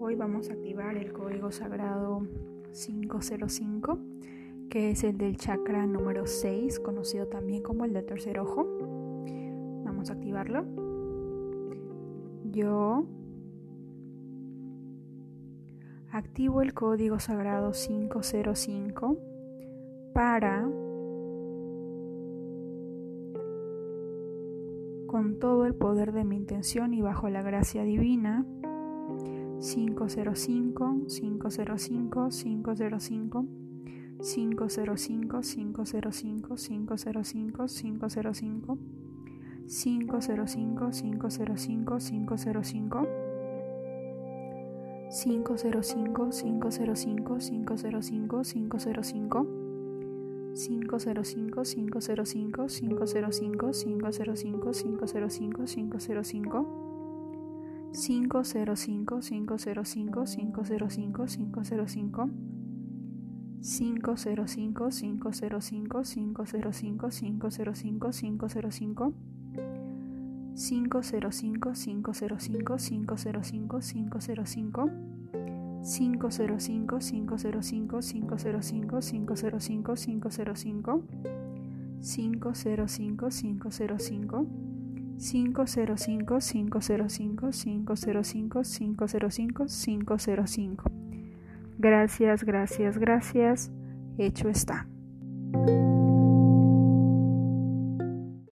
Hoy vamos a activar el código sagrado 505, que es el del chakra número 6, conocido también como el del tercer ojo. Vamos a activarlo. Yo activo el código sagrado 505 para con todo el poder de mi intención y bajo la gracia divina. 505 505 505 505 505 505 505 505 505 505 505 505 505 505 505 505 505 505 505 505 505 505 505 505 505 505 505 505 505 505 505 505 505 505 505 505 505 505 505 505 505 505 505 505 505 Gracias, gracias, gracias. Hecho está.